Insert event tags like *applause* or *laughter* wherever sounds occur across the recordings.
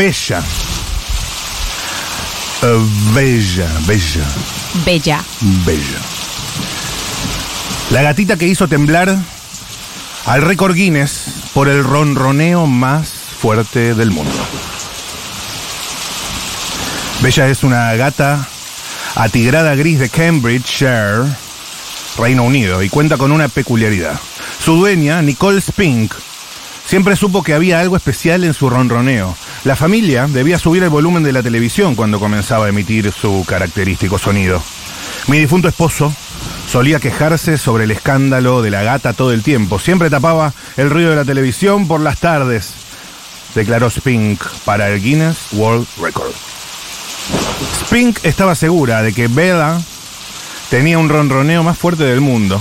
bella. Eh, bella, bella, Bella. bella. La gatita que hizo temblar al récord Guinness por el ronroneo más fuerte del mundo. Bella es una gata atigrada gris de Cambridgeshire, Reino Unido, y cuenta con una peculiaridad. Su dueña, Nicole Spink, siempre supo que había algo especial en su ronroneo. La familia debía subir el volumen de la televisión cuando comenzaba a emitir su característico sonido. Mi difunto esposo solía quejarse sobre el escándalo de la gata todo el tiempo. Siempre tapaba el ruido de la televisión por las tardes, declaró Spink para el Guinness World Record. Spink estaba segura de que Bella tenía un ronroneo más fuerte del mundo,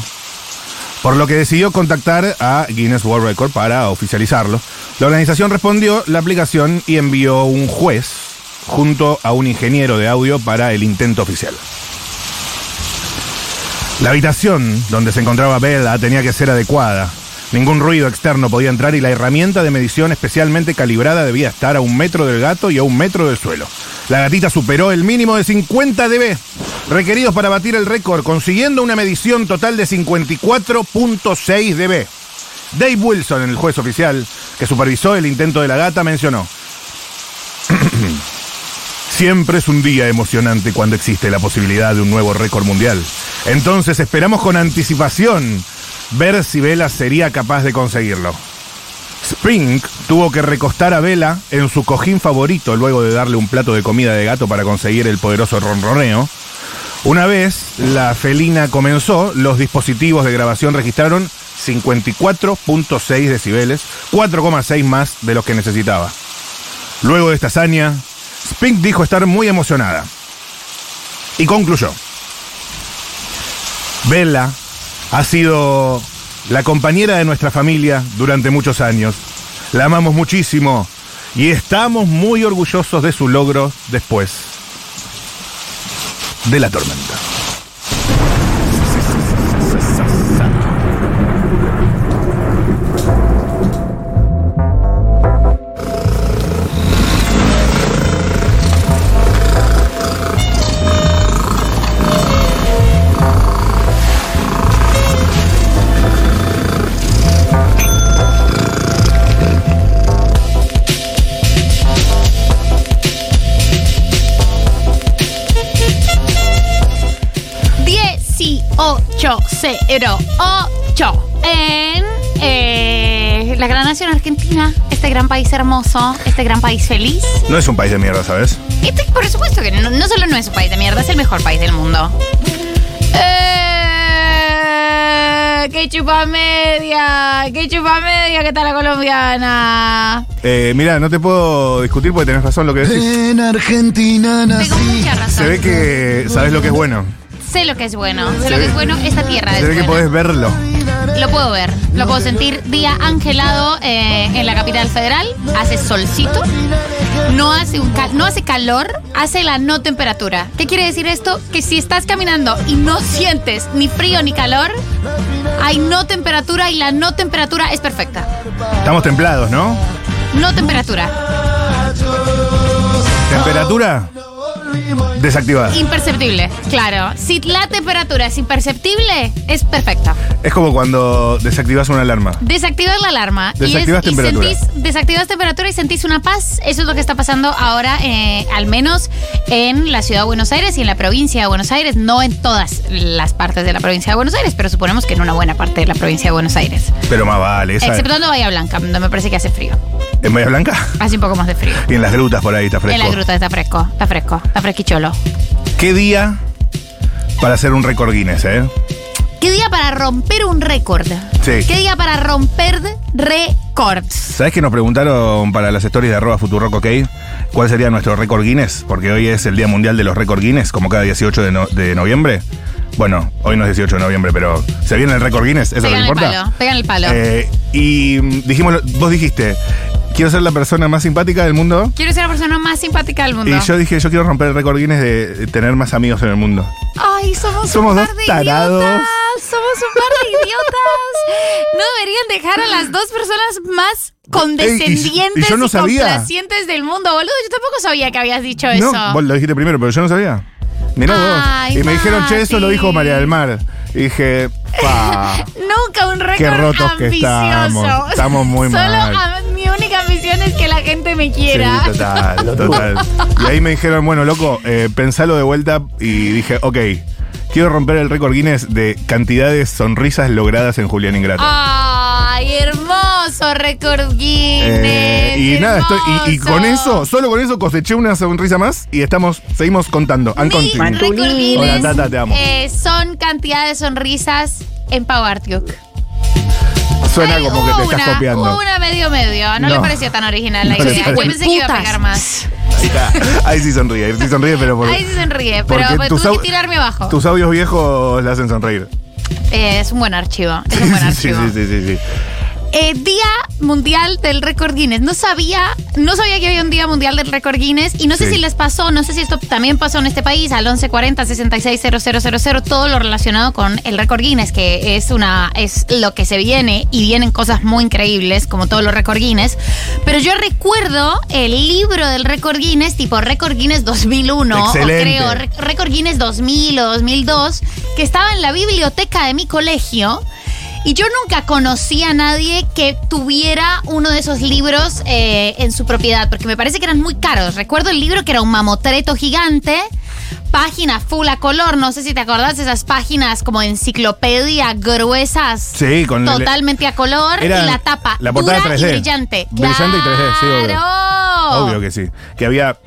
por lo que decidió contactar a Guinness World Record para oficializarlo. La organización respondió la aplicación y envió un juez junto a un ingeniero de audio para el intento oficial. La habitación donde se encontraba Bella tenía que ser adecuada. Ningún ruido externo podía entrar y la herramienta de medición especialmente calibrada debía estar a un metro del gato y a un metro del suelo. La gatita superó el mínimo de 50 dB requeridos para batir el récord, consiguiendo una medición total de 54.6 dB. Dave Wilson, el juez oficial que supervisó el intento de la gata, mencionó. *clears throat* Siempre es un día emocionante cuando existe la posibilidad de un nuevo récord mundial. Entonces esperamos con anticipación ver si Vela sería capaz de conseguirlo. Spring tuvo que recostar a Vela en su cojín favorito luego de darle un plato de comida de gato para conseguir el poderoso ronroneo. Una vez la felina comenzó, los dispositivos de grabación registraron 54.6 decibeles, 4,6 más de los que necesitaba. Luego de esta hazaña, Spink dijo estar muy emocionada. Y concluyó. Bella ha sido la compañera de nuestra familia durante muchos años. La amamos muchísimo y estamos muy orgullosos de su logro después de la tormenta. Cero ocho en eh, la gran nación argentina, este gran país hermoso, este gran país feliz. No es un país de mierda, ¿sabes? Este, por supuesto que no, no solo no es un país de mierda, es el mejor país del mundo. Eh, ¡Qué chupa media! ¡Qué chupa media! ¿Qué tal la colombiana? Eh, mira, no te puedo discutir porque tenés razón lo que decís. En Argentina Tengo nací. mucha razón. Se ve que sabes lo que es bueno. Sé lo que es bueno. Sé lo que es bueno. Esta tierra Se es ve que buena. podés verlo. Lo puedo ver, lo puedo sentir. Día angelado eh, en la capital federal. Hace solcito. No hace, un cal- no hace calor, hace la no temperatura. ¿Qué quiere decir esto? Que si estás caminando y no sientes ni frío ni calor, hay no temperatura y la no temperatura es perfecta. Estamos templados, ¿no? No temperatura. Temperatura desactivada. Imperceptible, claro. Si la temperatura es imperceptible, es perfecta. Es como cuando desactivas una alarma. Desactivas la alarma Desactivas y, es- y temperatura. sentís, desactivas temperatura y sentís una paz. Eso es lo que está pasando ahora, eh, al menos en la ciudad de Buenos Aires y en la provincia de Buenos Aires. No en todas las partes de la provincia de Buenos Aires, pero suponemos que en una buena parte de la provincia de Buenos Aires. Pero más vale, esa Exceptuando Bahía Blanca, donde me parece que hace frío. en Bahía Blanca Hace un poco más de frío. y en las grutas por ahí está fresco. En la gruta está fresco, está fresco, está fresquicholo. ¿Qué día para hacer un récord Guinness, eh? ¿Qué día para romper un récord? Sí. ¿Qué día para romper récords? ¿Sabes que nos preguntaron para las stories de arroba Futurock, ok? ¿Cuál sería nuestro récord Guinness? Porque hoy es el Día Mundial de los Récord Guinness, como cada 18 de, no- de noviembre. Bueno, hoy no es 18 de noviembre, pero ¿se viene el récord Guinness? ¿Eso Pegan no el importa? palo, pegan el palo. Eh, y dijimos, vos dijiste, quiero ser la persona más simpática del mundo. Quiero ser la persona más simpática del mundo. Y yo dije, yo quiero romper el récord Guinness de tener más amigos en el mundo. Ay, somos, Somos un par dos de tarados. idiotas. Somos un par de idiotas. No deberían dejar a las dos personas más condescendientes y no y sabía. complacientes del mundo, boludo. Yo tampoco sabía que habías dicho eso. No, vos lo dijiste primero, pero yo no sabía. Mirá Ay, vos. Y me dijeron, che, eso lo dijo María del Mar. Y dije, pa. *laughs* Nunca un récord que ambicioso. estamos. Estamos muy Solo mal. Única ambición es que la gente me quiera. Sí, total, *laughs* total. Y ahí me dijeron, bueno, loco, eh, pensalo de vuelta. Y dije, ok, quiero romper el récord Guinness de cantidad de sonrisas logradas en Julián Ingrato. Ay, hermoso récord Guinness. Eh, y nada, estoy, y, y con eso, solo con eso coseché una sonrisa más y estamos, seguimos contando. And Mi récord Guinness Hola, Tata, te amo. eh, son cantidad de sonrisas en Pau Artiuk. Suena Ay, como que te estás una, copiando. Hubo una medio medio. No, le No. pareció tan original la No le idea. Yo pensé que iba a pegar más. Ahí, está. Ahí sí sonríe, ahí sí sonríe, pero por, Ahí sí sonríe, pero pues, tuve que tirarme abajo. tus audios viejos le hacen sonreír. Eh, es un buen archivo. Es un *laughs* buen sí, archivo. sí, sí, sí, sí. Eh, Día Mundial del Récord Guinness. No sabía, no sabía que había un Día Mundial del Récord Guinness y no sé Sí. si les pasó, no sé si esto también pasó en este país, al 1140 660000, todo lo relacionado con el Récord Guinness, que es una es lo que se viene y vienen cosas muy increíbles como todos los Récord Guinness, pero yo recuerdo el libro del Récord Guinness tipo Récord Guinness 2001 Excelente. o creo Ré- Récord Guinness 2000 o 2002 que estaba en la biblioteca de mi colegio. Y yo nunca conocí a nadie que tuviera uno de esos libros eh, en su propiedad, porque me parece que eran muy caros. Recuerdo el libro que era un mamotreto gigante, página full a color, no sé si te acordás de esas páginas como enciclopedia gruesas. Sí, con el- Totalmente a color Era y la tapa. la portada dura 3D. y brillante. Brillante y 3D, sí, obvio. ¡Claro! Obvio que sí. Que había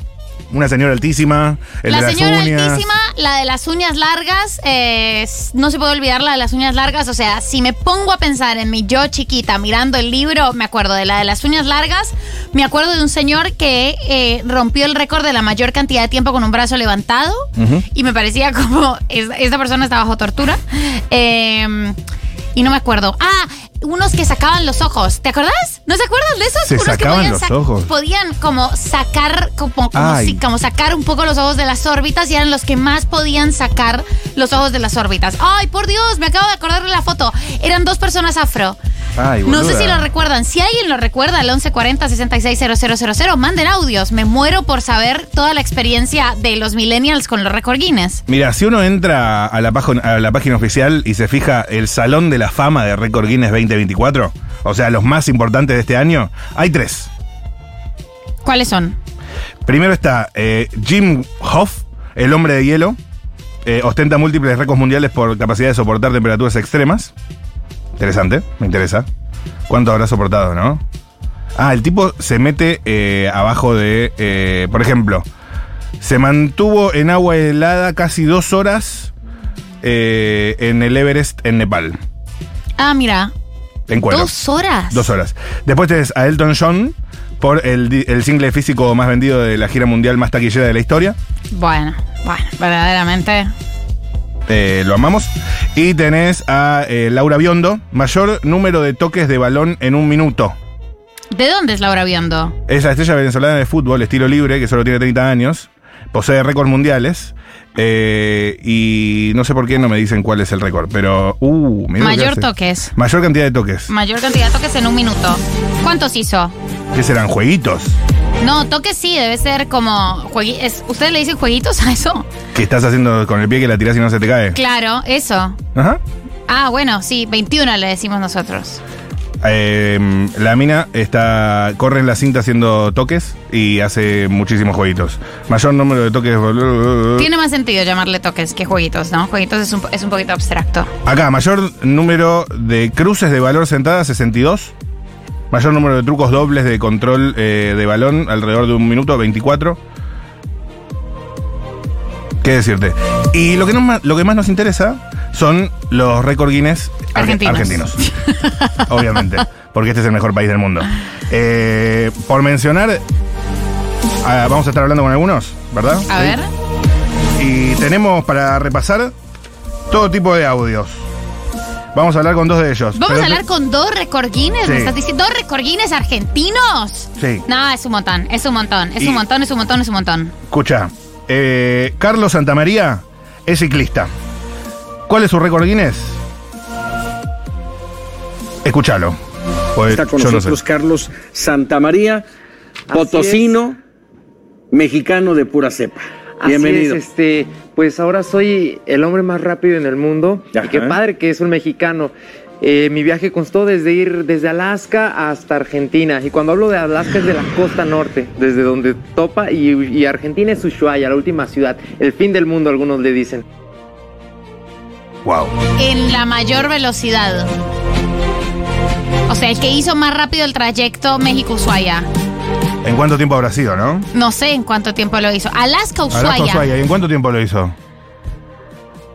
una señora altísima, el la de las señora uñas. altísima, la de las uñas largas, eh, no se puede olvidar la de las uñas largas. O sea, si me pongo a pensar en mi yo chiquita mirando el libro, me acuerdo de la de las uñas largas, me acuerdo de un señor que eh, rompió el récord de la mayor cantidad de tiempo con un brazo levantado y me parecía como es- esta persona está bajo tortura. Eh, y no me acuerdo. Ah, unos que sacaban los ojos. ¿Te acordás? ¿No se acuerdan de esos? ¿Se unos que podían los sac- ojos? Podían como sacar, como, si- como sacar un poco los ojos de las órbitas y eran los que más podían sacar los ojos de las órbitas. Ay, por Dios, me acabo de acordar de la foto. Eran dos personas afro. Ay, No sé si lo recuerdan. Si alguien lo recuerda, al 1140 660000, manden audios. Me muero por saber toda la experiencia de los millennials con los récord Guinness. Mira, si uno entra a la, página, a la página oficial y se fija el Salón de la Fama de Record Guinness 2024, o sea, los más importantes de este año, hay tres. ¿Cuáles son? Primero está eh, Jim Hoff, el hombre de hielo. Eh, ostenta múltiples récords mundiales por capacidad de soportar temperaturas extremas. Interesante, me interesa. ¿Cuánto habrá soportado, no? Ah, el tipo se mete eh, abajo de. eh, por ejemplo, se mantuvo en agua helada casi dos horas en el Everest en Nepal. Ah, mira. En cuero. Dos horas. Dos horas. Después tenés a Elton John por el, el single físico más vendido de la gira mundial más taquillera de la historia. Bueno, bueno, verdaderamente. Eh, lo amamos. Y tenés a eh, Laura Biondo, mayor número de toques de balón en un minuto. ¿De dónde es Laura Biondo? Es la estrella venezolana de fútbol, estilo libre, que solo tiene 30 años. Posee récords mundiales. Eh, y no sé por qué no me dicen cuál es el récord, pero. Uh, que Mayor toques. Mayor cantidad de toques. Mayor cantidad de toques en un minuto. ¿Cuántos hizo? ¿Qué serán? ¿Jueguitos? No, toques sí, debe ser como. es- ¿Ustedes le dicen jueguitos a eso? ¿Qué estás haciendo con el pie que la tirás y no se te cae? Claro, eso. Ajá. Ah, bueno, sí, 21 le decimos nosotros. Eh, la mina está corre en la cinta haciendo toques y hace muchísimos jueguitos. Mayor número de toques. Tiene más sentido llamarle toques que jueguitos, ¿no? Jueguitos es un, es un poquito abstracto. Acá, mayor número de cruces de valor sentada, 62. Mayor número de trucos dobles de control eh, de balón, alrededor de un minuto, 24. ¿Qué decirte? Y lo que, ma- lo que más nos interesa son los récord Guinness arge- Argentinos. argentinos. *laughs* Obviamente, porque este es el mejor país del mundo. Eh, por mencionar, ah, vamos a estar hablando con algunos, ¿verdad? A ver. Y tenemos para repasar todo tipo de audios. Vamos a hablar con dos de ellos. Vamos Pero- a hablar con dos récord Guinness. Sí. ¿Me estás diciendo dos récord Guinness argentinos? Sí. No, es un montón, es un montón, es Y- un montón, es un montón, es un montón. Escucha, eh, Carlos Santamaría es ciclista. ¿Cuál es su récord Guinness? Escúchalo. Pues, Está con yo no nosotros sé. Carlos Santamaría, potosino, mexicano de pura cepa. Así Bienvenido. es, este, pues ahora soy el hombre más rápido en el mundo. Ajá. Y qué padre que es un mexicano. Eh, mi viaje constó desde ir desde Alaska hasta Argentina. Y cuando hablo de Alaska es de la costa norte, desde donde topa. Y, y Argentina es Ushuaia, la última ciudad. El fin del mundo, algunos le dicen. Wow. En la mayor velocidad. O sea, el que hizo más rápido el trayecto México-Ushuaia. ¿En cuánto tiempo habrá sido, no? No sé en cuánto tiempo lo hizo. Alaska-Ushuaia. Alaska, Ushuaia. ¿Y en cuánto tiempo lo hizo?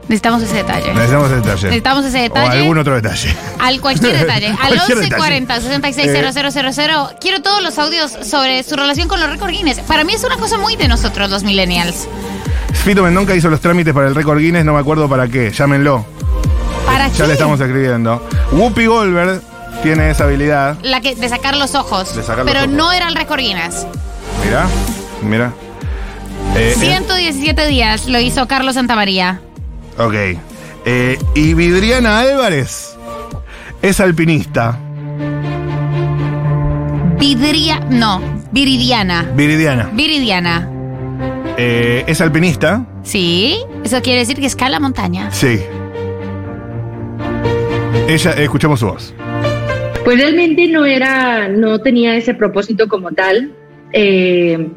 Necesitamos ese detalle. Necesitamos ese detalle. Necesitamos ese O algún otro detalle. Al cualquier *laughs* detalle. Al Cualquier 1140 detalle. 660000. Quiero todos los audios sobre su relación con los récord Guinness. Para mí es una cosa muy de nosotros, los millennials. Fito Mendonca hizo los trámites para el récord Guinness, no me acuerdo para qué. Llámenlo. ¿Para Ya qué? le estamos escribiendo. Whoopi Goldberg tiene esa habilidad. La que, de sacar los ojos. De sacar los pero ojos. no era el récord Guinness. Mira, mira. Eh, 117 días lo hizo Carlos Santamaría. Ok. Eh, y Vidriana Álvarez es alpinista. Vidria. No, Viridiana. Viridiana. Viridiana. Eh, es alpinista. Sí, eso quiere decir que escala montaña. Sí. Ella, eh, escuchamos su voz. Pues realmente no era, no tenía ese propósito como tal. Eh,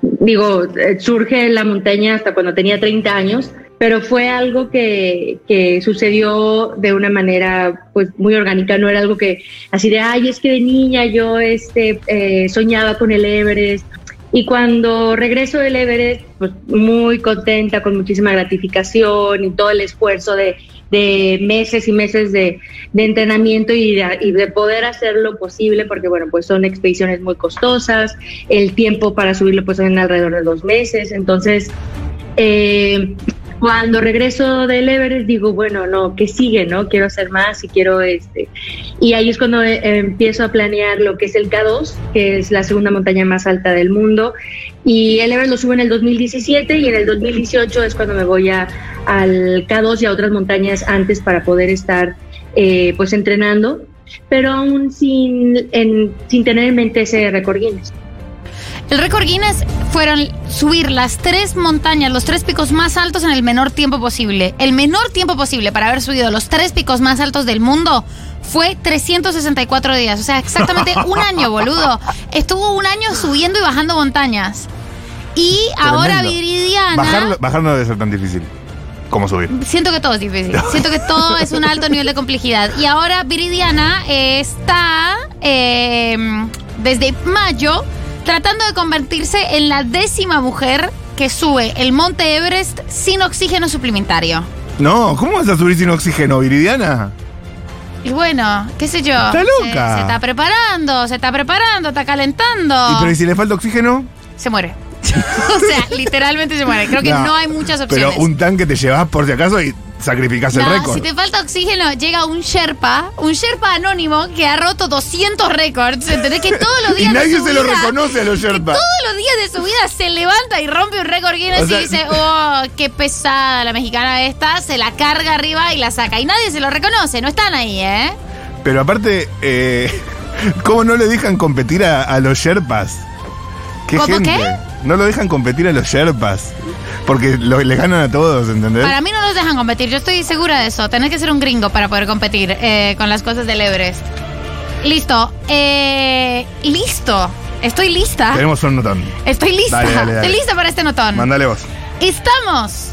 digo, eh, surge la montaña hasta cuando tenía 30 años, pero fue algo que, que sucedió de una manera pues muy orgánica, no era algo que así de, ay, es que de niña yo este, eh, soñaba con el Everest. Y cuando regreso del Everest, pues muy contenta, con muchísima gratificación y todo el esfuerzo de, de meses y meses de, entrenamiento y de, y de poder hacer lo posible, porque bueno, pues son expediciones muy costosas, el tiempo para subirlo pues son alrededor de dos meses, entonces eh, cuando regreso del Everest digo, bueno, no, ¿qué sigue? no Quiero hacer más y quiero este. Y ahí es cuando eh, empiezo a planear lo que es el K2, que es la segunda montaña más alta del mundo. Y el Everest lo subo en el 2017 y en el 2018 es cuando me voy a, al K2 y a otras montañas antes para poder estar eh, pues entrenando, pero aún sin, sin tener en mente ese récord Guinness. El récord Guinness fueron subir las tres montañas, los tres picos más altos en el menor tiempo posible. El menor tiempo posible para haber subido los tres picos más altos del mundo fue 364 días. O sea, exactamente un *laughs* año, boludo. Estuvo un año subiendo y bajando montañas. Y ahora. Viridiana. Bajar, bajar no debe ser tan difícil como subir. Siento que todo es difícil. *laughs* Siento que todo es un alto nivel de complejidad. Y ahora Viridiana está eh, desde mayo tratando de convertirse en la décima mujer que sube el Monte Everest sin oxígeno suplementario. No, ¿cómo vas a subir sin oxígeno, Viridiana? Y bueno, qué sé yo. Está loca. se está preparando, se está preparando, está calentando. ¿Y pero ¿y si le falta oxígeno? Se muere. *laughs* o sea, literalmente se muere. Creo que no, hay muchas opciones. Pero un tanque te llevas por si acaso y sacrificás el récord. si te falta oxígeno, llega un Sherpa, un Sherpa anónimo que ha roto 200 récords. ¿Entendés? Que todos los *laughs* Y días. de nadie su se lo reconoce a los que Sherpa. todos los días de su vida se levanta y rompe un récord Guinness O sea- y dice, oh, qué pesada la mexicana esta, se la carga arriba y la saca. Y nadie se lo reconoce, no están ahí, ¿eh? Pero aparte, eh, *laughs* ¿cómo no le dejan competir a, a los Sherpas? ¿Qué ¿Cómo gente? qué? No lo dejan competir a los Sherpas. Porque lo- le ganan a todos, ¿entendés? Para mí no los dejan competir, yo estoy segura de eso. Tenés que ser un gringo para poder competir eh, con las cosas del Everest. Listo, eh, listo. Estoy lista. Tenemos un notón. Estoy lista. Dale, dale, dale. Estoy lista para este notón. Mándale vos. Estamos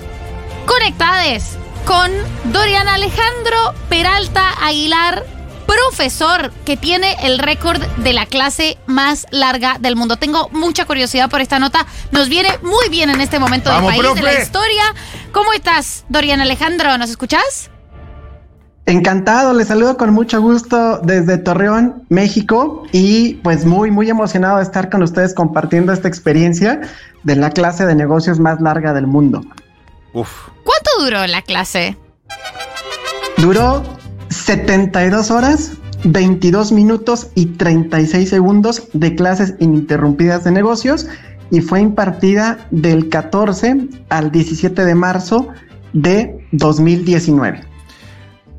conectados con Dorian Alejandro Peralta Aguilar, profesor que tiene el récord de la clase más larga del mundo. Tengo mucha curiosidad por esta nota. Nos viene muy bien en este momento Vamos, del país, de la historia. ¿Cómo estás, Dorian Alejandro? ¿Nos escuchás? Encantado, les saludo con mucho gusto desde Torreón, México, y pues muy, muy emocionado de estar con ustedes compartiendo esta experiencia de la clase de negocios más larga del mundo. Uf. ¿Cuánto duró la clase? Duró 72 horas, 22 minutos y 36 segundos de clases ininterrumpidas de negocios y fue impartida del 14 al 17 de marzo de 2019.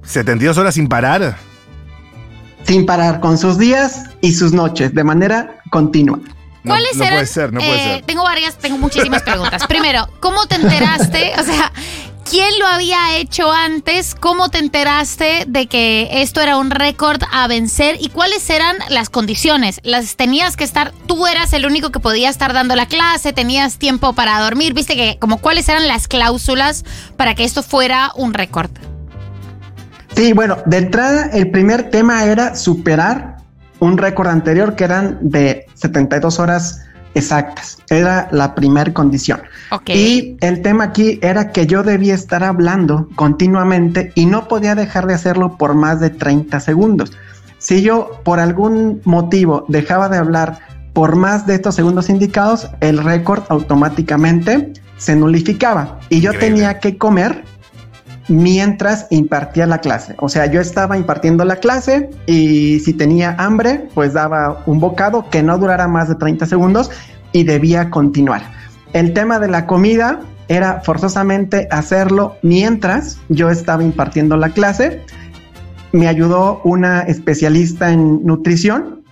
72 horas sin parar. sin parar, con sus días y sus noches, de manera continua. No, ¿Cuáles no eran? puede ser, no puede eh, ser. Tengo varias, tengo muchísimas preguntas. Primero, ¿cómo te enteraste? *laughs* O sea, ¿quién lo había hecho antes? ¿Cómo te enteraste de que esto era un récord a vencer? ¿Y cuáles eran las condiciones? ¿Las tenías que estar, tú eras el único que podía estar dando la clase, tenías tiempo para dormir? ¿Viste que como cuáles eran las cláusulas para que esto fuera un récord? Sí, bueno, de entrada el primer tema era superar un récord anterior que eran de 72 horas exactas. Era la primera condición. Ok. Y el tema aquí era que yo debía estar hablando continuamente y no podía dejar de hacerlo por más de 30 segundos. Si yo por algún motivo dejaba de hablar por más de estos segundos indicados, el récord automáticamente se nulificaba y yo Increíble. tenía que comer mientras impartía la clase. O sea, yo estaba impartiendo la clase y si tenía hambre, pues daba un bocado que no durara más de 30 segundos y debía continuar. El tema de la comida era forzosamente hacerlo mientras yo estaba impartiendo la clase. Me ayudó una especialista en nutrición,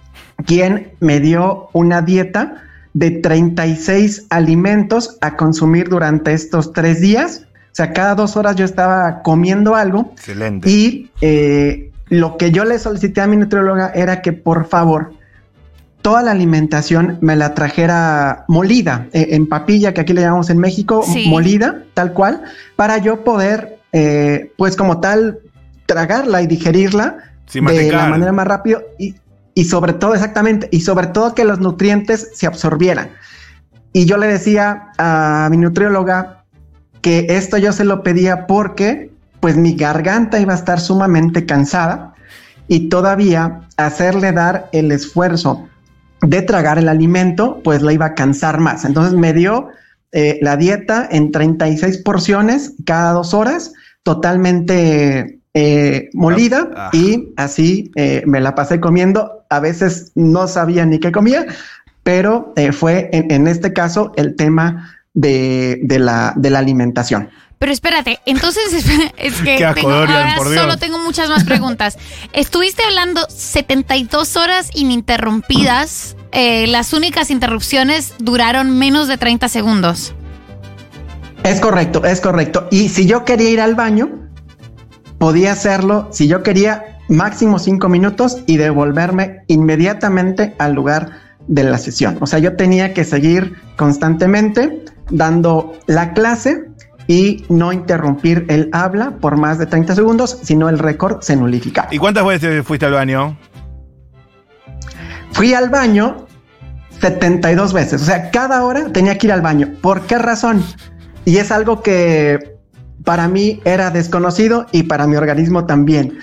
quien me dio una dieta de 36 alimentos a consumir durante estos tres días. O sea, cada dos horas yo estaba comiendo algo Excelente. y eh, lo que yo le solicité a mi nutrióloga era que por favor toda la alimentación me la trajera molida, eh, en papilla, que aquí le llamamos en México, Sí. molida, tal cual, para yo poder, eh, pues como tal, tragarla y digerirla Sin de la manera más rápido y, y sobre todo, exactamente, y sobre todo que los nutrientes se absorbieran. Y yo le decía a mi nutrióloga que esto yo se lo pedía porque pues mi garganta iba a estar sumamente cansada y todavía hacerle dar el esfuerzo de tragar el alimento pues la iba a cansar más. Entonces me dio eh, la dieta en 36 porciones cada dos horas, totalmente eh, molida Ah. y así eh, me la pasé comiendo. A veces no sabía ni qué comía, pero fue en, en este caso el tema de, de la, de la alimentación. Pero espérate, entonces *laughs* es que tengo, Dorian, ahora solo tengo muchas más preguntas. *laughs* Estuviste hablando 72 horas ininterrumpidas. eh, las únicas interrupciones duraron menos de 30 segundos. Es correcto, es correcto. Y si yo quería ir al baño, podía hacerlo si yo quería máximo cinco minutos y devolverme inmediatamente al lugar de la sesión. O sea, yo tenía que seguir constantemente dando la clase y no interrumpir el habla por más de 30 segundos, sino el récord se nulificaba. ¿Y cuántas veces fuiste al baño? Fui al baño 72 veces, o sea, cada hora tenía que ir al baño. ¿Por qué razón? Y es algo que para mí era desconocido y para mi organismo también.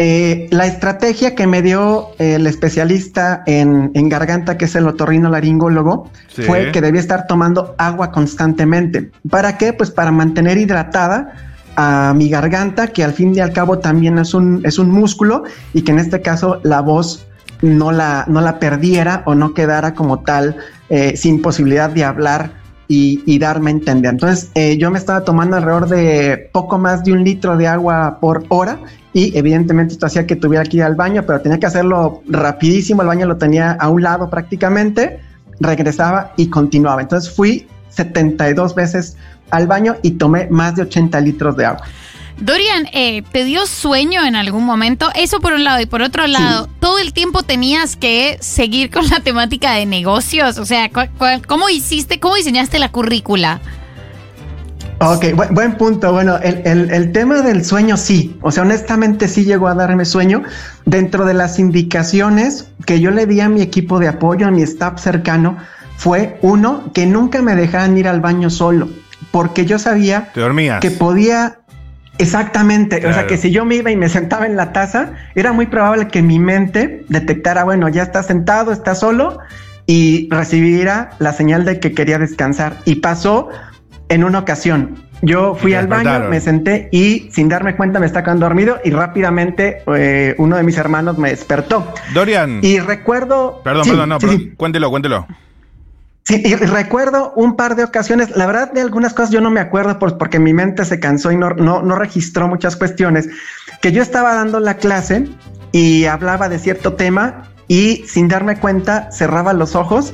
Eh, la estrategia que me dio el especialista en, en garganta, que es el otorrinolaringólogo, Sí. fue que debía estar tomando agua constantemente. ¿Para qué? Pues para mantener hidratada a mi garganta, que al fin y al cabo también es un, es un músculo y que en este caso la voz no la, no la perdiera o no quedara como tal eh, sin posibilidad de hablar y, darme a entender. Entonces eh, yo me estaba tomando alrededor de poco más de un litro de agua por hora y evidentemente esto hacía que tuviera que ir al baño, pero tenía que hacerlo rapidísimo, el baño lo tenía a un lado prácticamente, regresaba y continuaba. Entonces fui 72 veces al baño y tomé más de 80 litros de agua. Dorian, eh, ¿te dio sueño en algún momento? Eso por un lado. Y por otro lado, ¿todo el tiempo tenías que seguir con la temática de negocios? O sea, ¿cu- cu- ¿cómo hiciste, cómo diseñaste la currícula? Ok, bu- buen punto. Bueno, el, el- el tema del sueño sí, o sea, honestamente sí llegó a darme sueño dentro de las indicaciones que yo le di a mi equipo de apoyo, a mi staff cercano, fue uno, que nunca me dejaran ir al baño solo, porque yo sabía ¿Te que podía exactamente, o sea que si yo me iba y me sentaba en la taza, era muy probable que mi mente detectara, bueno, ya está sentado, está solo y recibiera la señal de que quería descansar. Y pasó en una ocasión. Yo fui al baño, me senté y sin darme cuenta me estaba quedando dormido y rápidamente eh, uno de mis hermanos me despertó. Dorian. Y recuerdo... Perdón, Sí, perdón, no, sí, perdón. sí. Cuéntelo, cuéntelo. Sí, y recuerdo un par de ocasiones, la verdad de algunas cosas yo no me acuerdo por- porque mi mente se cansó y no, no, no registró muchas cuestiones, que yo estaba dando la clase y hablaba de cierto tema y sin darme cuenta cerraba los ojos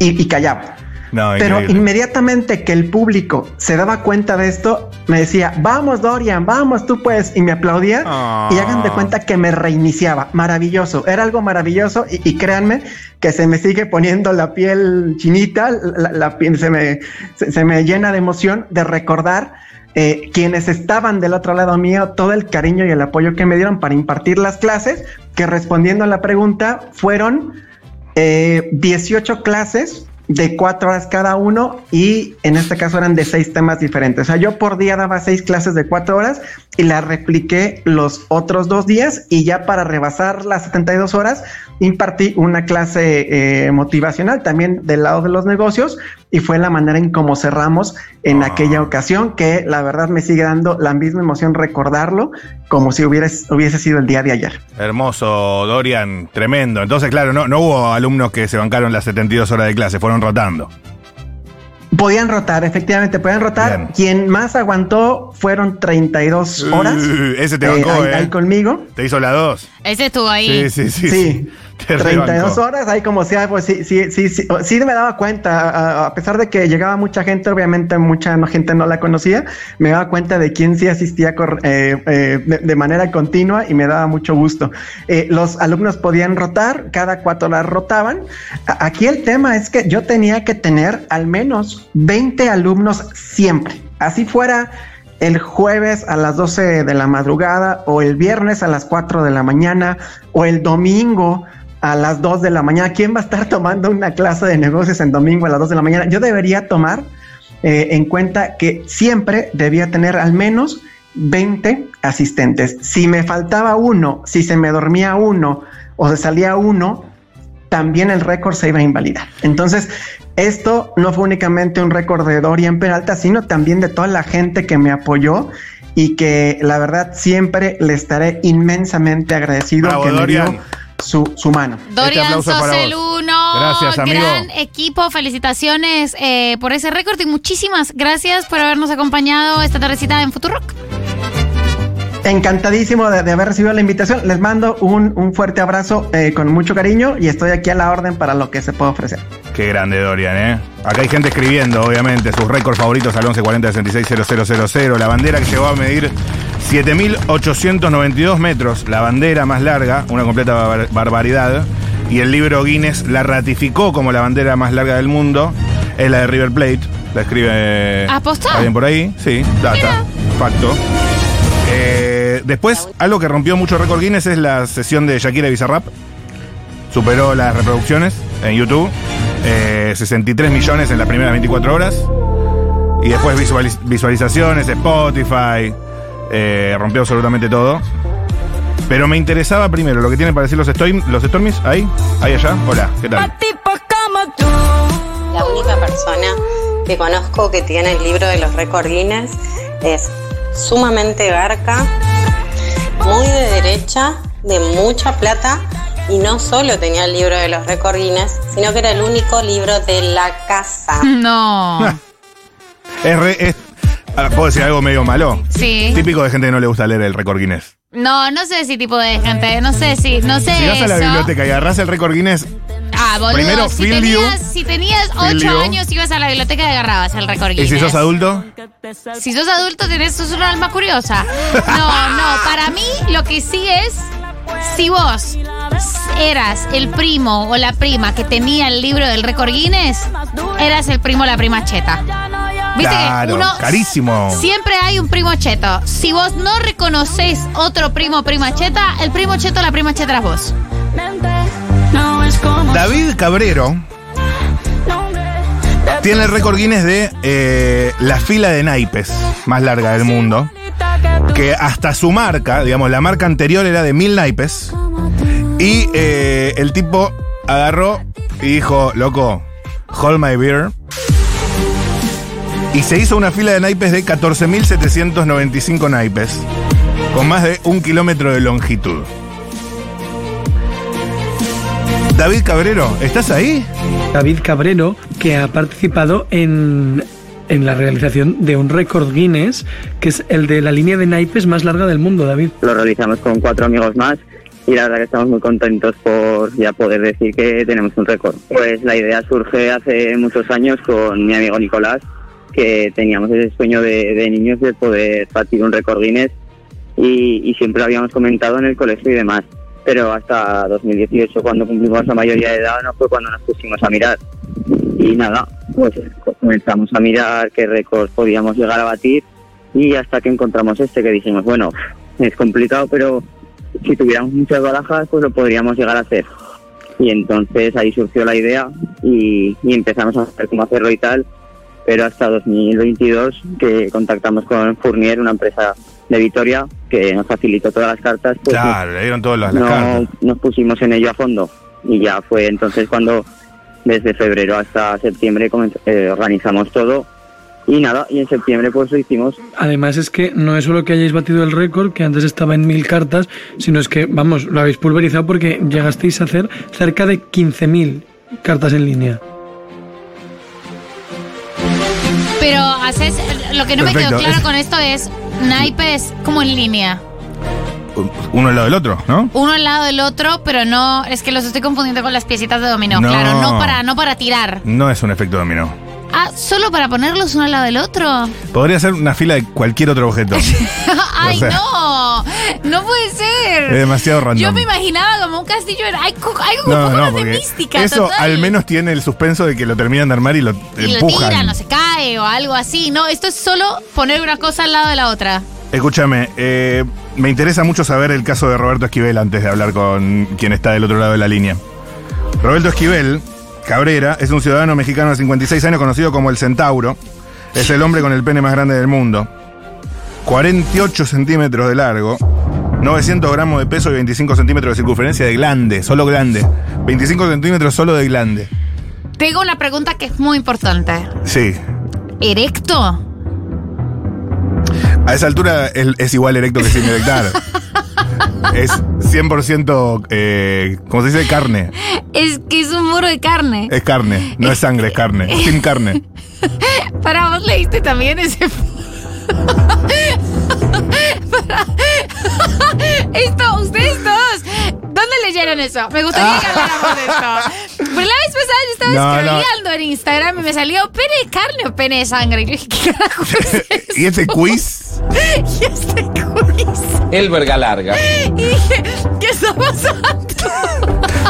y, y callaba. No, Pero increíble. inmediatamente que el público se daba cuenta de esto, me decía, vamos Dorian, vamos tú pues, y me aplaudía Ah. y hagan de cuenta que me reiniciaba. Maravilloso, era algo maravilloso y, y créanme que se me sigue poniendo la piel chinita, la, la piel se me, se, se me llena de emoción de recordar eh, quienes estaban del otro lado mío, todo el cariño y el apoyo que me dieron para impartir las clases, que respondiendo a la pregunta fueron eh, 18 clases de cuatro horas cada uno y en este caso eran de seis temas diferentes. O sea, yo por día daba seis clases de cuatro horas y las repliqué los otros dos días y ya para rebasar las 72 horas impartí una clase eh, motivacional también del lado de los negocios y fue la manera en cómo cerramos en Ah. aquella ocasión que la verdad me sigue dando la misma emoción recordarlo como si hubiera, hubiese sido el día de ayer. Hermoso, Dorian, tremendo. Entonces, claro, no, no hubo alumnos que se bancaron las 72 horas de clase, fueron rotando. Podían rotar, efectivamente, podían rotar. Bien. Quien más aguantó fueron 32 horas. Uh, ese te eh, bancó, ahí, eh. ahí conmigo. Te hizo la 2. Ese estuvo ahí. Sí, sí, sí. Sí. 32 rebancó. horas, ahí como sea, pues sí, sí, sí, sí, sí me daba cuenta, a, pesar de que llegaba mucha gente, obviamente mucha gente no la conocía, me daba cuenta de quién sí asistía eh, eh, de, manera continua y me daba mucho gusto. Eh, los alumnos podían rotar, cada cuatro horas rotaban. Aquí el tema es que yo tenía que tener al menos 20 alumnos siempre, así fuera el jueves a las 12 de la madrugada o el viernes a las 4 de la mañana o el domingo a las 2 de la mañana. ¿Quién va a estar tomando una clase de negocios en domingo a las 2 de la mañana? Yo debería tomar eh, en cuenta que siempre debía tener al menos 20 asistentes. Si me faltaba uno, si se me dormía uno o se salía uno, también el récord se iba a invalidar. Entonces, esto no fue únicamente un récord de Dorian Peralta, sino también de toda la gente que me apoyó y que la verdad siempre le estaré inmensamente agradecido Bravo, que me Dorian. dio su, su mano. Dorian Este aplauso sos para el uno. Gracias, amigo. Gran equipo. Felicitaciones eh, por ese récord y muchísimas gracias por habernos acompañado esta tardecita en Futurock. Encantadísimo de, de haber recibido la invitación. Les mando un, un fuerte abrazo eh, con mucho cariño y estoy aquí a la orden para lo que se pueda ofrecer. Qué grande, Dorian, ¿eh? Acá hay gente escribiendo, obviamente, sus récords favoritos al 1140 660000. La bandera que llegó a medir 7.892 metros, la bandera más larga, una completa bar- barbaridad. Y el libro Guinness la ratificó como la bandera más larga del mundo. Es la de River Plate. La escribe. ¿Apostó? ¿Alguien por ahí? Sí, data, facto. Eh, después, algo que rompió mucho récord Guinness es la sesión de Shakira y Bizarrap. Superó las reproducciones en YouTube. Eh, 63 millones en las primeras 24 horas. Y después visualiz- visualizaciones, Spotify. eh, rompió absolutamente todo. Pero me interesaba primero lo que tienen para decir los, Storm- los Stormies. Ahí, ahí allá. Hola, ¿qué tal? La única persona que conozco que tiene el libro de los récords Guinness es sumamente garca, muy de derecha, de mucha plata y no solo tenía el libro de los récords Guinness, sino que era el único libro de la casa. *laughs* No. *laughs* Es re- es- ¿Puedo decir algo medio malo? Sí. Típico de gente que no le gusta leer el récord Guinness. No, no sé si tipo de gente, no sé si, no sé Si vas a la eso. biblioteca y agarrás el récord Guinness, Ah, boludo, Primero, si feel you. tenías, si tenías Feel 8 you. años ibas a la biblioteca y agarrabas el récord y si sos adulto, Si sos adulto tenés sos un alma curiosa. No, no, para mí lo que sí es si vos eras el primo o la prima que tenía el libro del récord Guinness, eras el primo o la prima cheta. ¿Viste Claro, que uno carísimo. Siempre hay un primo cheto. Si vos no reconoces otro primo o prima cheta, el primo cheto o la prima cheta eras vos. David Cabrero tiene el récord Guinness de eh, la fila de naipes más larga del mundo. Que hasta su marca, digamos, la marca anterior era de mil naipes. Y eh, el tipo agarró y dijo, loco, hold my beer. Y se hizo una fila de naipes de 14.795 naipes. Con más de un kilómetro de longitud. David Cabrero, ¿estás ahí? David Cabrero, que ha participado en en la realización de un récord Guinness, que es el de la línea de naipes más larga del mundo, David. Lo realizamos con cuatro amigos más y la verdad que estamos muy contentos por ya poder decir que tenemos un récord. Pues la idea surge hace muchos años con mi amigo Nicolás, que teníamos ese sueño de, de niños de poder batir un récord Guinness y, y siempre lo habíamos comentado en el colegio y demás. Pero hasta 2018, cuando cumplimos la mayoría de edad, no fue cuando nos pusimos a mirar. Y nada, pues comenzamos a mirar qué récord podíamos llegar a batir y hasta que encontramos este que dijimos, bueno, es complicado, pero si tuviéramos muchas barajas, pues lo podríamos llegar a hacer. Y entonces ahí surgió la idea y, y empezamos a ver cómo hacerlo y tal, pero hasta 2022 que contactamos con Fournier, una empresa de Vitoria, que nos facilitó todas las cartas, pues Claro, le dieron todas las, las no, cartas. nos pusimos en ello a fondo y ya fue entonces cuando desde febrero hasta septiembre eh, organizamos todo y nada, y en septiembre pues lo hicimos Además es que no es solo que hayáis batido el récord, que antes estaba en mil cartas, sino es que, vamos, lo habéis pulverizado porque llegasteis a hacer cerca de 15.000 cartas en línea. Pero haces. Lo que no me quedó claro con esto es. Naipes como en línea. Uno al lado del otro, ¿no? Uno al lado del otro, pero no. Es que los estoy confundiendo con las piecitas de dominó. No. Claro, no para, no para tirar. No es un efecto dominó. Ah, solo para ponerlos uno al lado del otro. Podría ser una fila de cualquier otro objeto. *laughs* ¡Ay, O sea- no! No puede ser. Es demasiado random. Yo me imaginaba como un castillo. Hay, hay No, un poco no, más de mística. eso total. al menos tiene el suspenso de que lo terminan de armar y lo Y lo empujan. tiran, o se cae o algo así. No, esto es solo poner una cosa al lado de la otra. Escúchame, eh, me interesa mucho saber el caso de Roberto Esquivel antes de hablar con quien está del otro lado de la línea. Roberto Esquivel Cabrera es un ciudadano mexicano de 56 años conocido como el Centauro. Es el hombre con el pene más grande del mundo. 48 centímetros de largo, 900 gramos de peso y 25 centímetros de circunferencia de glande, solo glande. 25 centímetros solo de glande. Tengo una pregunta que es muy importante. Sí. ¿Erecto? A esa altura es, es igual erecto que sin erectar. *laughs* es 100%, eh, ¿cómo se dice? Carne. Es que es un muro de carne. Es carne, no es sangre, es carne. Team carne. *laughs* Para vos leíste también ese. Para- *laughs* Esto, ustedes dos. ¿Dónde leyeron eso? Me gustaría que habláramos de esto. Pues la vez pasada yo estaba No, no. scrolleando en Instagram y me salió pene de carne o pene de sangre. Y yo dije, ¿qué carajo *laughs* es eso? y este quiz, Y este quiz. El verga larga. Y dije, ¿qué está pasando?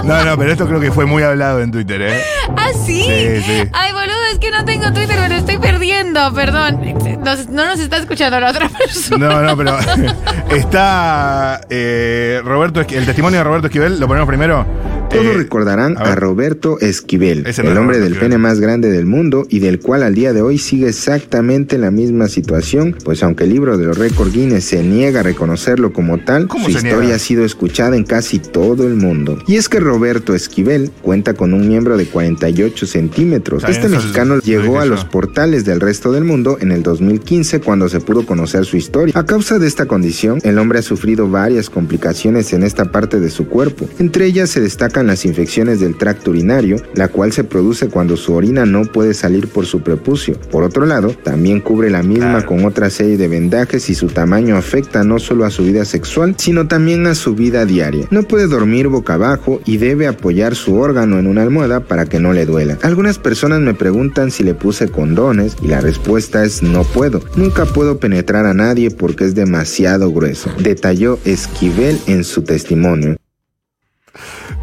no, no, pero esto creo que fue muy hablado en Twitter, ¿eh? ¿Ah, sí? Sí, sí. Ay, boludo, es que no tengo Twitter, me lo estoy perdiendo, perdón. Nos- no nos está escuchando la otra persona. No, no, pero *laughs* está eh, Roberto, el testimonio de Roberto Esquivel, lo ponemos primero. Todos Eh, recordarán a. Roberto Esquivel, no el hombre del Esquivel. pene más grande del mundo y del cual al día de hoy sigue exactamente la misma situación, pues aunque el libro de los récords Guinness se niega a reconocerlo como tal, ¿Cómo su historia niega? ha sido escuchada en casi todo el mundo. Y es que Roberto Esquivel cuenta con un miembro de 48 centímetros. Este mexicano llegó a los portales del resto del mundo en el 2015 cuando se pudo conocer su historia. A causa de esta condición, el hombre ha sufrido varias complicaciones en esta parte de su cuerpo. Entre ellas se destacan las infecciones del tracto urinario, la cual se produce cuando su orina no puede salir por su prepucio. Por otro lado, también cubre la misma con otra serie de vendajes y su tamaño afecta no solo a su vida sexual, sino también a su vida diaria. No puede dormir boca abajo y debe apoyar su órgano en una almohada para que no le duela. Algunas personas me preguntan si le puse condones y la respuesta es no puedo. Nunca puedo penetrar a nadie porque es demasiado grueso. Detalló Esquivel en su testimonio.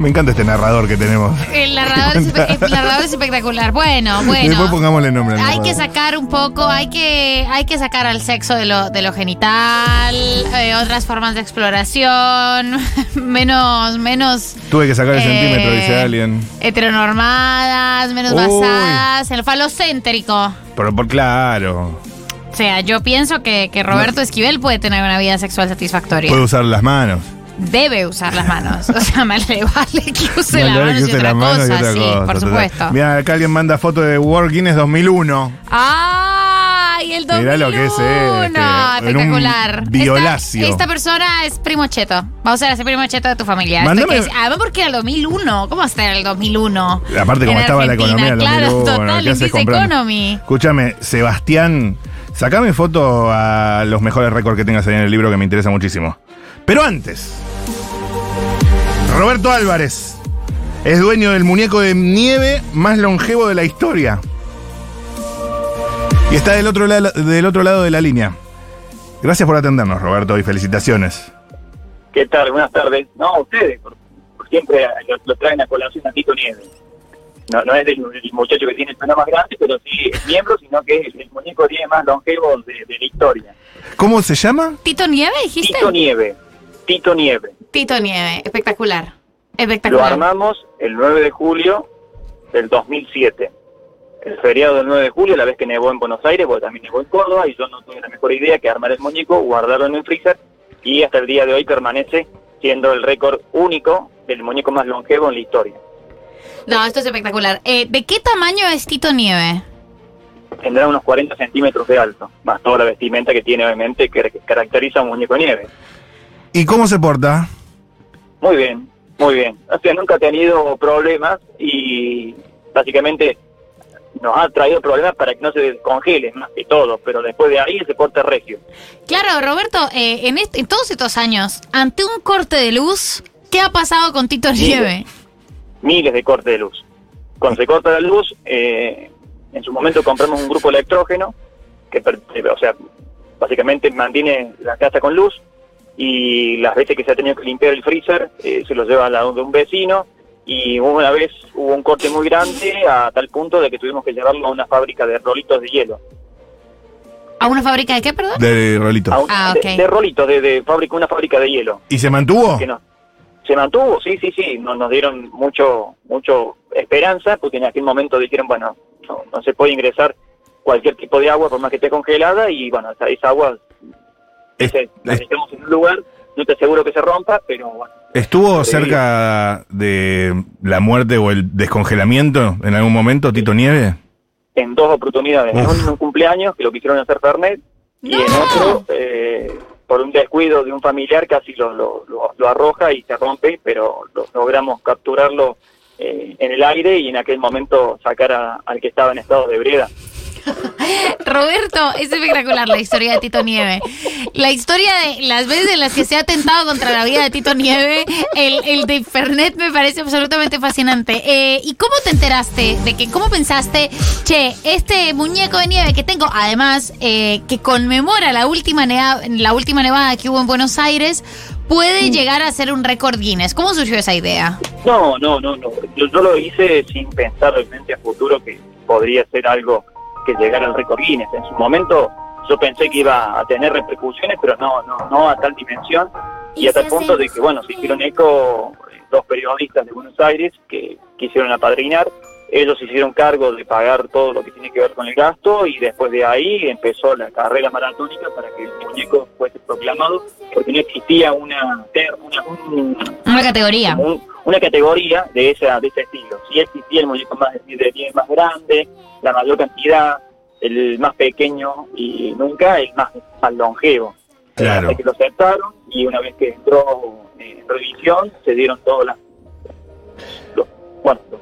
Me encanta este narrador que tenemos. El narrador, es, espe- el narrador es espectacular. Bueno, bueno. Después pongámosle nombre al Hay narrador. que sacar un poco, hay que, hay que sacar al sexo de lo, de lo genital, eh, otras formas de exploración, *laughs* menos, menos Tuve que sacar el Eh, centímetro, dice alguien. heteronormadas, menos Uy. basadas en lo falocéntrico. Pero por claro. O sea, yo pienso que, que Roberto Esquivel puede tener una vida sexual satisfactoria. Puede usar las manos. Debe usar las manos. O sea, me le vale que use Vale, las manos que y use y cosa, otra sí, cosa, por total. supuesto. Mira, acá alguien manda foto de World Guinness 2001. ¡Ay! ¡Ay, el 2001! Mirá lo que es este, espectacular. violáceo. Esta, esta persona es primo cheto. Vamos a ser primo cheto de tu familia. Mándame- es- además porque era el 2001. ¿Cómo está el 2001? Aparte, como En estaba la economía Claro, 2001, total, ¿qué haces? Economy. Escúchame, Sebastián, sacame foto a los mejores récords que tengas ahí en el libro que me interesa muchísimo. Pero antes, Roberto Álvarez es dueño del muñeco de nieve más longevo de la historia. Y está del otro, lado, del otro lado de la línea. Gracias por atendernos, Roberto, y felicitaciones. ¿Qué tal? Buenas tardes. No, ustedes, por, por siempre lo, lo traen a colación a Tito Nieves. No, no es el, el muchacho que tiene el pelo más grande, pero sí es miembro, sino que es el muñeco Nieve más longevo de, de la historia. ¿Cómo se llama? ¿Tito Nieve dijiste? Tito Nieve. Tito Nieve. Tito Nieve. Espectacular. Lo Espectacular. armamos el 9 de julio del 2007. El feriado del 9 de julio, la vez que nevó en Buenos Aires, porque también nevó en Córdoba, y yo no tuve la mejor idea que armar el muñeco, guardarlo en el freezer, y hasta el día de hoy permanece siendo el récord único del muñeco más longevo en la historia. No, esto es espectacular. Eh, ¿De qué tamaño es Tito Nieve? Tendrá unos 40 centímetros de alto, más toda la vestimenta que tiene, obviamente, que que caracteriza a un muñeco de nieve. ¿Y cómo se porta? Muy bien, muy bien. O sea, nunca ha tenido problemas y básicamente nos ha traído problemas para que no se descongele, más que todo, pero después de ahí se porta regio. Claro, Roberto, eh, en, este- en todos estos años, ante un corte de luz, ¿qué ha pasado con Tito Nieve? Miles de cortes de luz. Cuando se corta la luz, eh, en su momento compramos un grupo electrógeno, que per- o sea, básicamente mantiene la casa con luz, y las veces que se ha tenido que limpiar el freezer, eh, se lo lleva a la de un vecino, y una vez hubo un corte muy grande a tal punto de que tuvimos que llevarlo a una fábrica de rolitos de hielo. ¿A una fábrica de qué, perdón? De rolito. A un- Ah, de- ok. de, rolitos, de, de fábrica, una fábrica de hielo. ¿Y se mantuvo? Que no, se mantuvo, sí, sí, sí, nos, nos dieron mucho, mucho esperanza, porque en aquel momento dijeron, bueno, no, no se puede ingresar cualquier tipo de agua por más que esté congelada, y bueno, esa, esa agua Es- se- la es- dejamos en un lugar, no te aseguro que se rompa, pero bueno, ¿Estuvo Sí. cerca de la muerte o el descongelamiento en algún momento, Tito Nieve? en dos oportunidades, en Uf. uno en un cumpleaños, que lo quisieron hacer Fernet, y en otro, eh, por un descuido de un familiar, casi lo, lo, lo- lo arroja y se rompe, pero lo- logramos capturarlo eh, en el aire y en aquel momento sacar a- al que estaba en estado de ebriedad. Roberto, es espectacular la historia de Tito Nieve. La historia de las veces en las que se ha atentado contra la vida de Tito Nieve, el, el de Fernet me parece absolutamente fascinante. Eh, ¿Y cómo te enteraste de que, cómo pensaste, che, este muñeco de nieve que tengo, además, eh, que conmemora la última, neva- la última nevada que hubo en Buenos Aires, puede llegar a ser un récord Guinness? ¿Cómo surgió esa idea? No, no, no, no. Yo, yo lo hice sin pensar realmente a futuro que podría ser algo que llegara al récord Guinness. En su momento yo pensé que iba a tener repercusiones, pero no, no, no a tal dimensión y a tal punto de que, bueno, se hicieron eco eh, dos periodistas de Buenos Aires que quisieron apadrinar. Ellos se hicieron cargo de pagar todo lo que tiene que ver con el gasto y después de ahí empezó la carrera maratónica para que el muñeco fuese proclamado, porque no existía una, ter- una, un- Una categoría. un- una categoría de esa de ese estilo. Sí existía el muñeco más más grande, la mayor cantidad, el más pequeño y nunca el más, más longevo. Claro. Hasta que lo aceptaron y una vez que entró eh, en revisión se dieron todos las- los, bueno, los,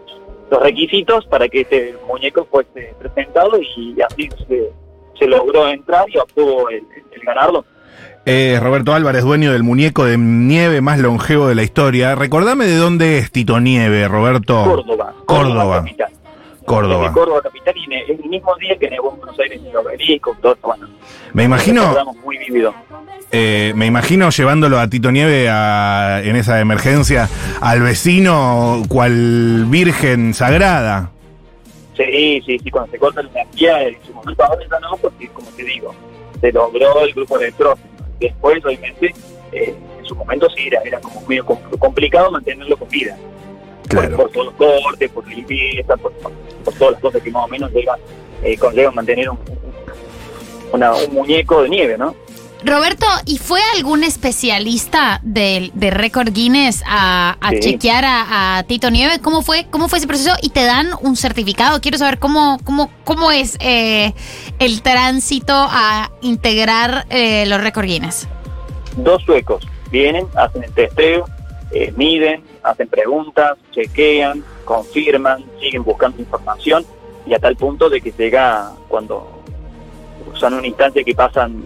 los requisitos para que este muñeco fuese presentado y así se, se logró entrar y obtuvo el, el ganarlo. Eh, Roberto Álvarez, dueño del muñeco de nieve más longevo de la historia. Recordame de dónde es Tito Nieve, Roberto. Córdoba. Córdoba. Córdoba. de Córdoba capital y el mismo día que nevó en Buenos Aires en el obelisco, todo bueno. Me imagino, muy vívido. eh, me imagino llevándolo a Tito Nieve a- en esa emergencia al vecino cual virgen sagrada. Sí, sí, sí, cuando se corta la energía, en su momento ahora ya no, porque como te digo, se logró el grupo de Después, obviamente, eh, en su momento sí era, era como medio com- complicado mantenerlo con vida. Claro. Por, por todos los cortes, por limpieza, por, por- por todas las cosas que más o menos llevan, eh, conllevan mantener un, una- un muñeco de nieve, ¿no? Roberto, ¿y fue algún especialista del de récord Guinness a, a Sí. chequear a, a Tito Nieves? ¿Cómo fue, ¿Cómo fue ese proceso? ¿Y te dan un certificado? Quiero saber cómo, cómo, cómo es eh, el tránsito a integrar eh, los récord Guinness. Dos suecos vienen, hacen el testeo, eh, miden, hacen preguntas, chequean, confirman, siguen buscando información y a tal punto de que llega cuando son una instancia que pasan,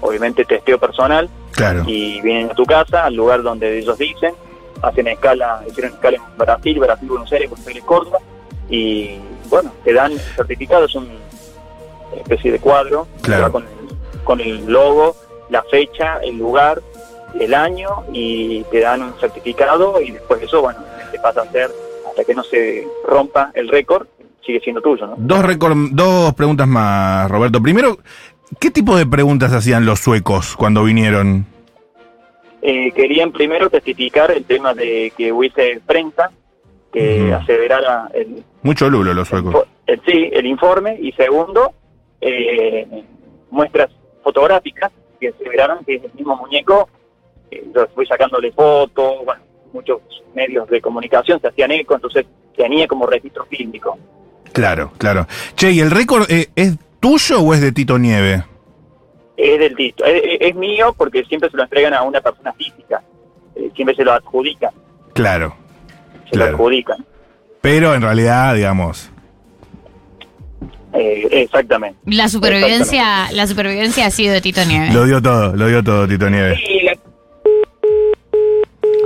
obviamente, testeo personal Claro. y vienen a tu casa, al lugar donde ellos dicen, hacen escala, hicieron escala en Brasil, Brasil, Buenos Aires, Buenos Aires, Córdoba, y bueno, te dan el certificado, es una especie de cuadro, Claro. con, el, con el logo, la fecha, el lugar, el año, y te dan un certificado, y después de eso, bueno, te pasa a ser, hasta que no se rompa el récord, sigue siendo tuyo, ¿no? Dos, récord- dos preguntas más, Roberto. Primero, ¿qué tipo de preguntas hacían los suecos cuando vinieron? Eh, querían primero testificar el tema de que hubiese prensa, que aseverara el, Mucho lulo los suecos. el- sí, el informe, y segundo, eh, muestras fotográficas que aseveraron que es el mismo muñeco. Eh, yo fui sacándole fotos, bueno, muchos medios de comunicación se hacían eco, entonces tenía como registro fílmico. Claro, claro. Che, ¿y el récord eh, es tuyo o es de Tito Nieve? Es del Tito, es, mío porque siempre se lo entregan a una persona física, eh, siempre se lo adjudican, Claro, se lo adjudican. Pero en realidad, digamos, Eh, exactamente. La supervivencia, la supervivencia ha sido de Tito Nieves. lo dio todo, lo dio todo Tito Nieve. Y la-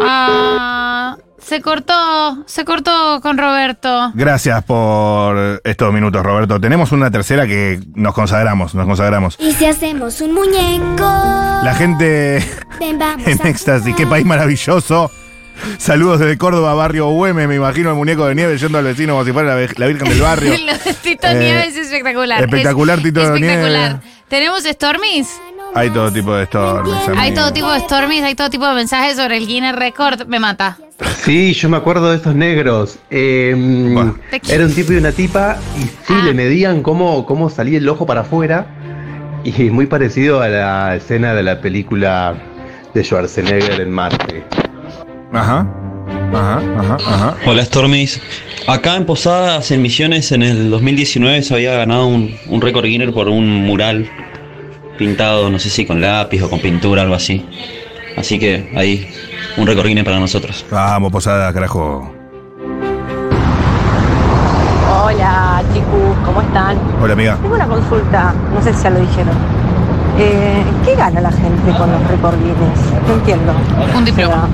Ah, se cortó, se cortó con Roberto. Gracias por estos minutos, Roberto. Tenemos una tercera que nos consagramos, nos consagramos. Y si hacemos un muñeco. La gente Ven, vamos en éxtasis, qué país maravilloso. Saludos desde Córdoba, barrio Güeme, me imagino el muñeco de nieve yendo al vecino como si fuera la, Virgen del Barrio. *laughs* Tito Eh, Nieves es espectacular. espectacular, Es Tito Espectacular. Nieves. ¿Tenemos Stormies? Hay todo tipo de storms. Hay todo tipo de Stormies, hay todo tipo de mensajes sobre el Guinness Record. Me mata. Sí, yo me acuerdo de estos negros. Eh, era un tipo y una tipa y sí, le medían cómo, cómo salía el ojo para afuera. Y muy parecido a la escena de la película de Schwarzenegger en Marte. Ajá. Ajá, ajá, ajá. Hola Stormis. Acá en Posadas, en Misiones, en el 2019 se había ganado un, un récord Guinness por un mural pintado, no sé si con lápiz o con pintura, algo así. Así que ahí, un Guinness para nosotros. Vamos, posada, carajo. Hola chicos, ¿cómo están? Hola, amiga. Tengo una consulta, no sé si ya lo dijeron. Eh, ¿Qué gana la gente con los récord Guinness? No entiendo. Un diploma.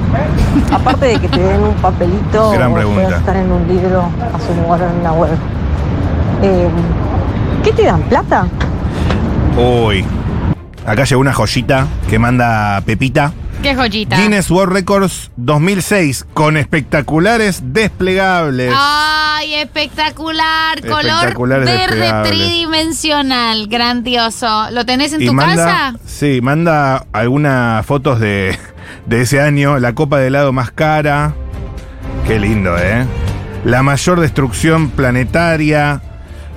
aparte de que te den un papelito Gran pregunta. puedas estar en un libro a su lugar en una web. Eh, ¿Qué te dan? ¿Plata? Uy. Acá llegó una joyita que manda Pepita. Qué joyita. Guinness World Records 2006 con espectaculares desplegables. Ay, espectacular. Color Espectaculares verde desplegables. tridimensional. Grandioso. ¿Lo tenés en tu manda, casa? Sí, manda algunas fotos de, de ese año. La copa de helado más cara. Qué lindo, ¿eh? La mayor destrucción planetaria.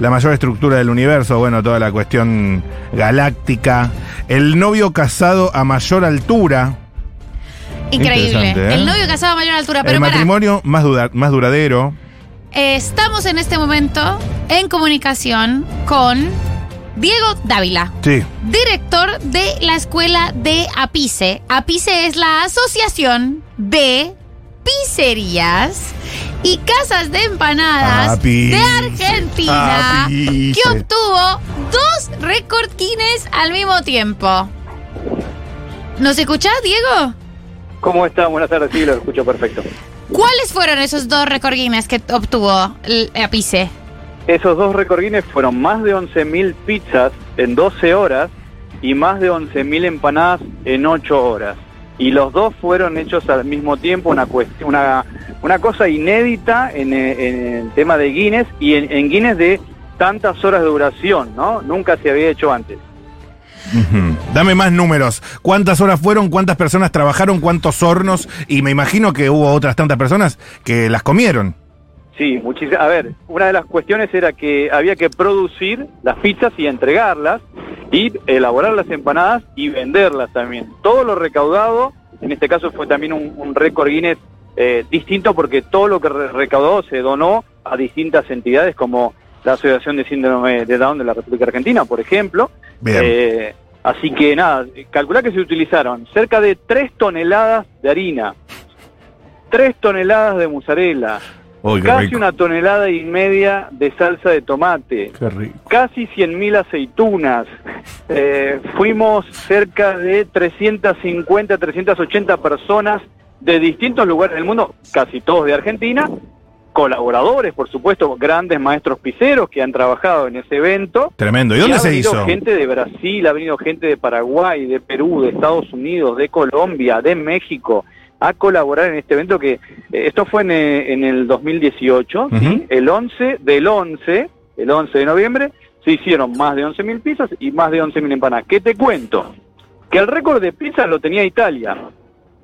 La mayor estructura del universo. Bueno, toda la cuestión galáctica. El novio casado a mayor altura. Increíble. ¿eh? El novio casado a mayor altura. Pero el para, matrimonio más, dura- más duradero. estamos en este momento en comunicación con Diego Dávila. Sí. director de la escuela de APICE. APICE es la Asociación de Pizzerías y Casas de Empanadas Apice. de Argentina, Apice. que obtuvo dos récord Guinness al mismo tiempo. ¿Nos escuchás, Diego? ¿Cómo está? Buenas tardes, sí, lo escucho perfecto. ¿Cuáles fueron esos dos récord Guinness que obtuvo el APICE? Esos dos récord Guinness fueron más de 11.000 pizzas en 12 horas y más de 11.000 empanadas en 8 horas. Y los dos fueron hechos al mismo tiempo, una, cuestión, una, una cosa inédita en, eh, en el tema de Guinness y en, en Guinness de tantas horas de duración, ¿no? Nunca se había hecho antes. Dame más números. ¿Cuántas horas fueron? ¿Cuántas personas trabajaron? ¿Cuántos hornos? Y me imagino que hubo otras tantas personas que las comieron. Sí, muchísimas. A ver, una de las cuestiones era que había que producir las pizzas y entregarlas. Y elaborar las empanadas y venderlas también. Todo lo recaudado, en este caso fue también un, un récord Guinness eh, distinto porque todo lo que re- recaudó se donó a distintas entidades como la Asociación de Síndrome de Down de la República Argentina, por ejemplo. Eh, así que nada, calculá que se utilizaron cerca de 3 toneladas de harina, 3 toneladas de mozzarella, Casi rico. una tonelada y media de salsa de tomate, casi 100.000 aceitunas. *laughs* Eh, fuimos cerca de 350, 380 personas de distintos lugares del mundo, casi todos de Argentina, colaboradores, por supuesto, grandes maestros piseros que han trabajado en ese evento. Tremendo. ¿Y dónde ha se venido hizo? gente de Brasil, ha venido gente de Paraguay, de Perú, de Estados Unidos, de Colombia, de México, a colaborar en este evento que eh, esto fue en, eh, en el 2018, ¿sí? Ujú. el 11 del 11, el 11 de noviembre, se hicieron más de 11.000 pizzas y más de 11.000 empanadas. ¿Qué te cuento? Que el récord de pizzas lo tenía Italia,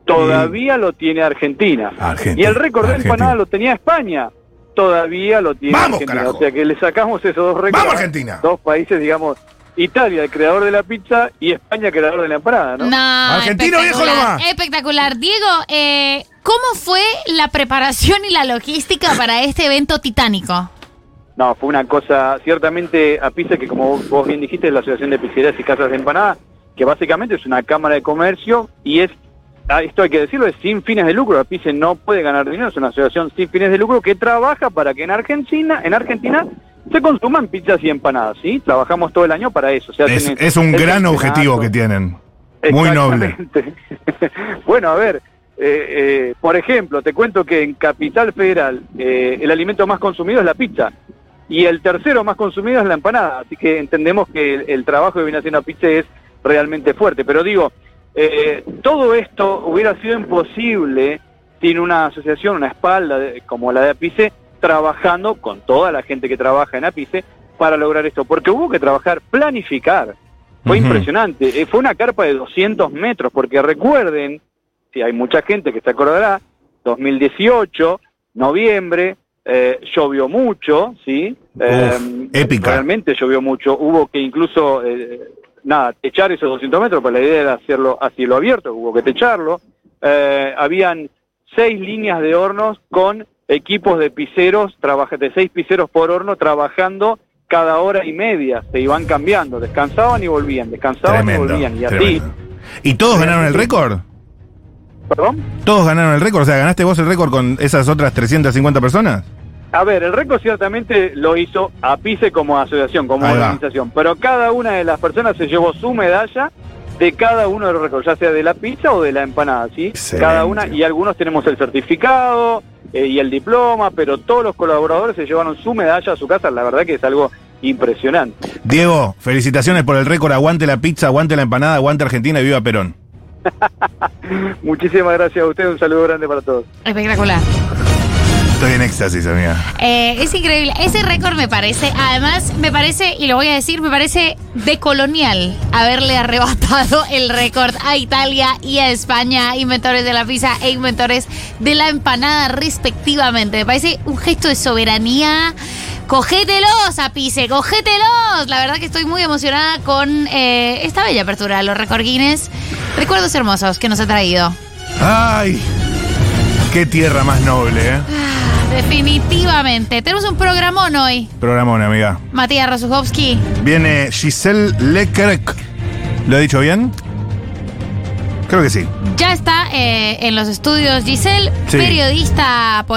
todavía lo tiene Argentina. Argentina. Y el récord de empanadas lo tenía España, todavía lo tiene ¡Vamos, Argentina. carajo! O sea que le sacamos esos dos récords. ¡Vamos, Argentina! Dos países, digamos, Italia, el creador de la pizza, y España, creador de la empanada, ¿no? No, Argentino viejo nomás. Espectacular. Diego, eh, ¿cómo fue la preparación y la logística para este evento titánico? No, fue una cosa, ciertamente, a pizza que como vos, bien dijiste, es la Asociación de Pizzerías y Casas de Empanadas, que básicamente es una cámara de comercio y es, ah, esto hay que decirlo, es sin fines de lucro. Apice no puede ganar dinero, es una asociación sin fines de lucro que trabaja para que en Argentina, en Argentina se consuman pizzas y empanadas, ¿sí? Trabajamos todo el año para eso. Se Es, hacen es un gran objetivo que tienen. Muy noble. *laughs* Bueno, a ver, eh, eh, por ejemplo, te cuento que en Capital Federal eh, el alimento más consumido es la pizza y el tercero más consumido es la empanada, así que entendemos que el, el trabajo que viene haciendo Apice es realmente fuerte, pero digo, eh, todo esto hubiera sido imposible sin una asociación, una espalda de- como la de Apice, trabajando con toda la gente que trabaja en Apice para lograr esto, porque hubo que trabajar, planificar, fue impresionante. Eh, fue una carpa de 200 metros, porque recuerden, si hay mucha gente que se acordará, 2018, noviembre, eh, llovió mucho, ¿sí? Eh, épica. Realmente llovió mucho. Hubo que incluso, eh, nada, techar esos 200 metros, pues la idea era hacerlo a cielo abierto, hubo que techarlo. Habían seis líneas de hornos con equipos de piseros, de seis piseros por horno trabajando cada hora y media, se iban cambiando, descansaban y volvían, descansaban y volvían, y así. ¿Y todos ganaron el récord? ¿Perdón? ¿Todos ganaron el récord? O sea, ¿ganaste vos el récord con esas otras 350 personas? A ver, el récord ciertamente lo hizo APICE como asociación, como Ahí va. organización, pero cada una de las personas se llevó su medalla de cada uno de los récords, ya sea de la pizza o de la empanada, ¿sí? Excelente. Cada una, y algunos tenemos el certificado eh, y el diploma, pero todos los colaboradores se llevaron su medalla a su casa, la verdad que es algo impresionante. Diego, felicitaciones por el récord. Aguante la pizza, aguante la empanada, aguante Argentina y viva Perón. *laughs* Muchísimas gracias a ustedes, un saludo grande para todos. Espectacular. Estoy en éxtasis, amiga. Eh, es increíble. Ese récord me parece, además, me parece, y lo voy a decir, me parece de colonial haberle arrebatado el récord a Italia y a España, inventores de la pizza e inventores de la empanada, respectivamente. Me parece un gesto de soberanía. Cogételos, Apice, cogételos. La verdad que estoy muy emocionada con eh, esta bella apertura de los récord Guinness. Recuerdos hermosos que nos ha traído. ¡Ay! ¡Qué tierra más noble, eh! Definitivamente. Tenemos un programón hoy. Programón, amiga. Matías Rosuchowski. Viene Giselle Leclerc. ¿Lo he dicho bien? Creo que sí. Ya está eh, en los estudios Giselle, Sí. periodista